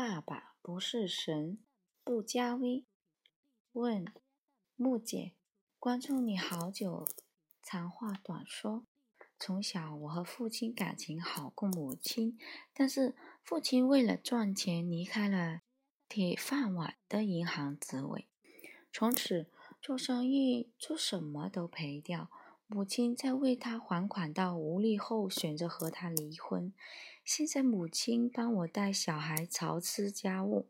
爸爸不是神，不加微。问木姐，关注你好久，长话短说。从小我和父亲感情好过母亲，但是父亲为了赚钱离开了铁饭碗的银行职位，从此做生意做什么都赔掉。母亲在为他还款到无力后，选择和他离婚。现在母亲帮我带小孩、操持家务，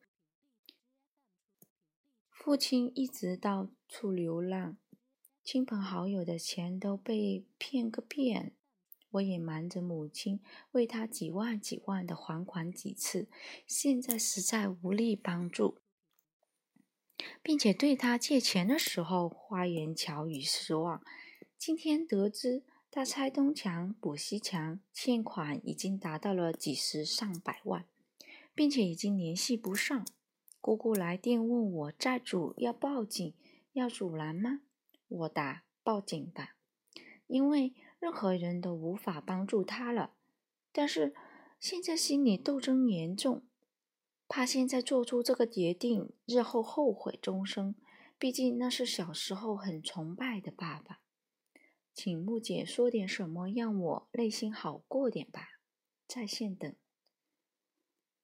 父亲一直到处流浪，亲朋好友的钱都被骗个遍。我也瞒着母亲，为他几万几万的还款几次，现在实在无力帮助，并且对他借钱的时候花言巧语失望。今天得知他拆东墙补西墙，欠款已经达到了几十上百万，并且已经联系不上。姑姑来电问我债主要报警，要阻拦吗？我答报警吧，因为任何人都无法帮助他了。但是现在心理斗争严重，怕现在做出这个决定，日后后悔终生。毕竟那是小时候很崇拜的爸爸。请木姐说点什么，让我内心好过点吧。在线等。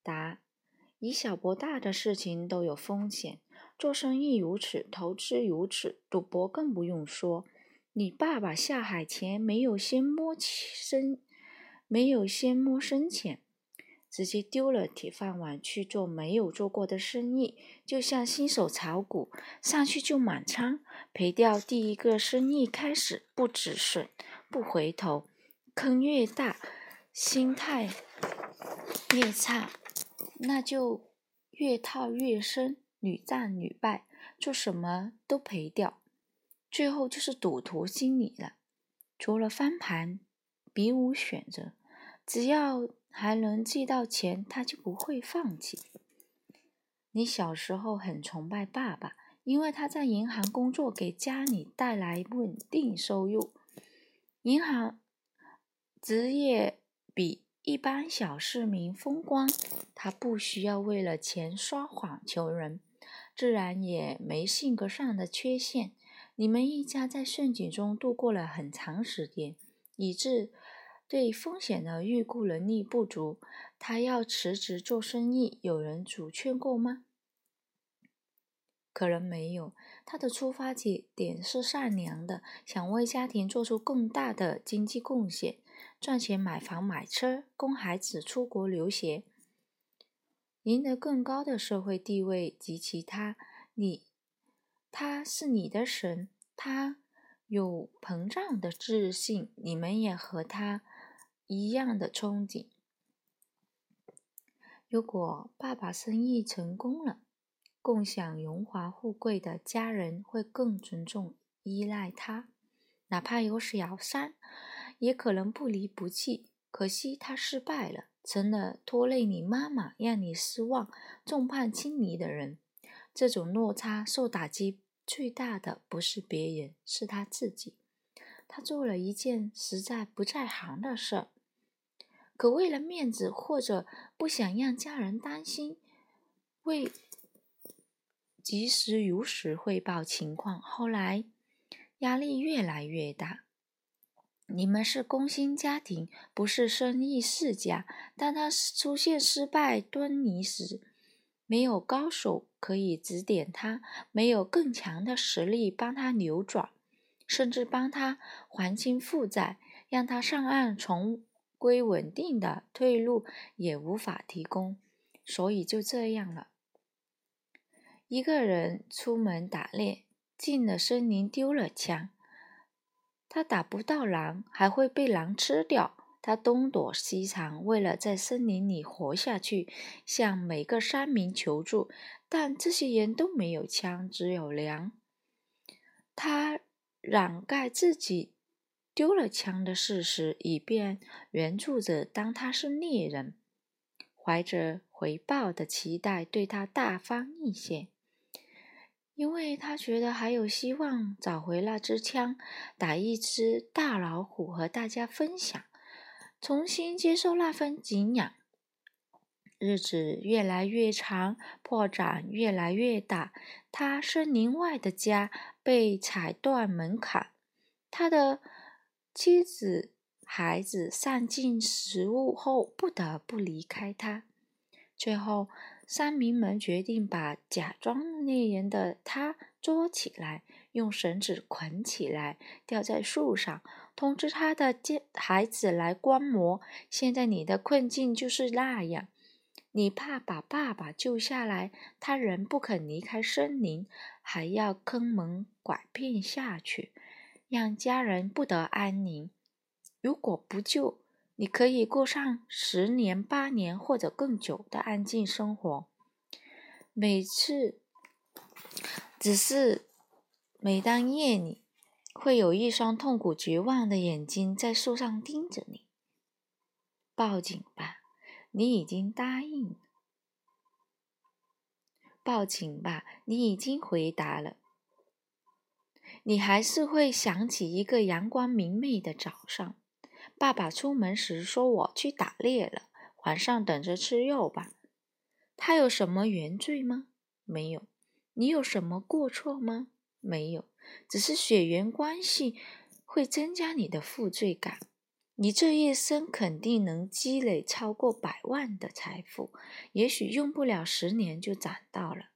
答：以小博大的事情都有风险，做生意如此，投资如此，赌博更不用说。你爸爸下海前没有先摸深，没有先摸深浅。直接丢了铁饭碗去做没有做过的生意，就像新手炒股，上去就满仓，赔掉第一个生意开始不止损，不回头，坑越大，心态越差，那就越套越深，屡战屡败，做什么都赔掉，最后就是赌徒心理了。除了翻盘，别无选择，只要。还能寄到钱，他就不会放弃。你小时候很崇拜爸爸，因为他在银行工作，给家里带来稳定收入。银行职业比一般小市民风光，他不需要为了钱撒谎求人，自然也没性格上的缺陷。你们一家在顺境中度过了很长时间，以致。对风险的预估能力不足，他要辞职做生意，有人阻劝过吗？可能没有。他的出发点是善良的，想为家庭做出更大的经济贡献，赚钱买房买车，供孩子出国留学，赢得更高的社会地位及其他。你，他是你的神，他有膨胀的自信，你们也和他。一样的憧憬。如果爸爸生意成功了，共享荣华富贵的家人会更尊重、依赖他，哪怕有小三，也可能不离不弃。可惜他失败了，成了拖累你妈妈、让你失望、众叛亲离的人。这种落差受打击最大的不是别人，是他自己。他做了一件实在不在行的事儿。可为了面子，或者不想让家人担心，未及时如实汇报情况，后来压力越来越大。你们是工薪家庭，不是生意世家。当他出现失败端倪时，没有高手可以指点他，没有更强的实力帮他扭转，甚至帮他还清负债，让他上岸从。归稳定的退路也无法提供，所以就这样了。一个人出门打猎，进了森林丢了枪，他打不到狼，还会被狼吃掉。他东躲西藏，为了在森林里活下去，向每个山民求助，但这些人都没有枪，只有粮。他掩盖自己。丢了枪的事实，以便援助者当他是猎人，怀着回报的期待对他大方一些，因为他觉得还有希望找回那支枪，打一只大老虎和大家分享，重新接受那份敬仰。日子越来越长，破绽越来越大。他森林外的家被踩断门槛，他的妻子、孩子散尽食物后，不得不离开他。最后，山民们决定把假装猎人的他捉起来，用绳子捆起来，吊在树上，通知他的孩子来观摩。现在你的困境就是那样：你怕把爸爸救下来，他仍不肯离开森林，还要坑蒙拐骗下去，让家人不得安宁。如果不救，你可以过上十年、八年或者更久的安静生活。每次，只是每当夜里，会有一双痛苦绝望的眼睛在树上盯着你。报警吧，你已经答应。报警吧，你已经回答了。你还是会想起一个阳光明媚的早上。爸爸出门时说：“我去打猎了，晚上等着吃肉吧。”他有什么原罪吗？没有。你有什么过错吗？没有。只是血缘关系会增加你的负罪感。你这一生肯定能积累超过百万的财富，也许用不了十年就攒到了。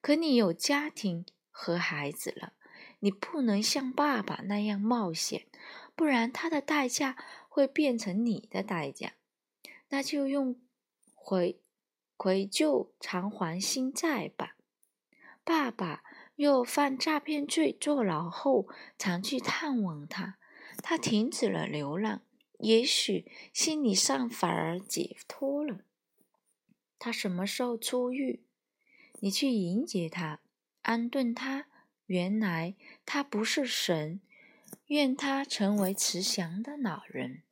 可你有家庭和孩子了，你不能像爸爸那样冒险。不然，他的代价会变成你的代价，那就用回回旧偿还新债吧。爸爸又犯诈骗罪坐牢后，常去探望他，他停止了流浪，也许心理上反而解脱了。他什么时候出狱？你去迎接他，安顿他。原来他不是神。愿他成为慈祥的老人。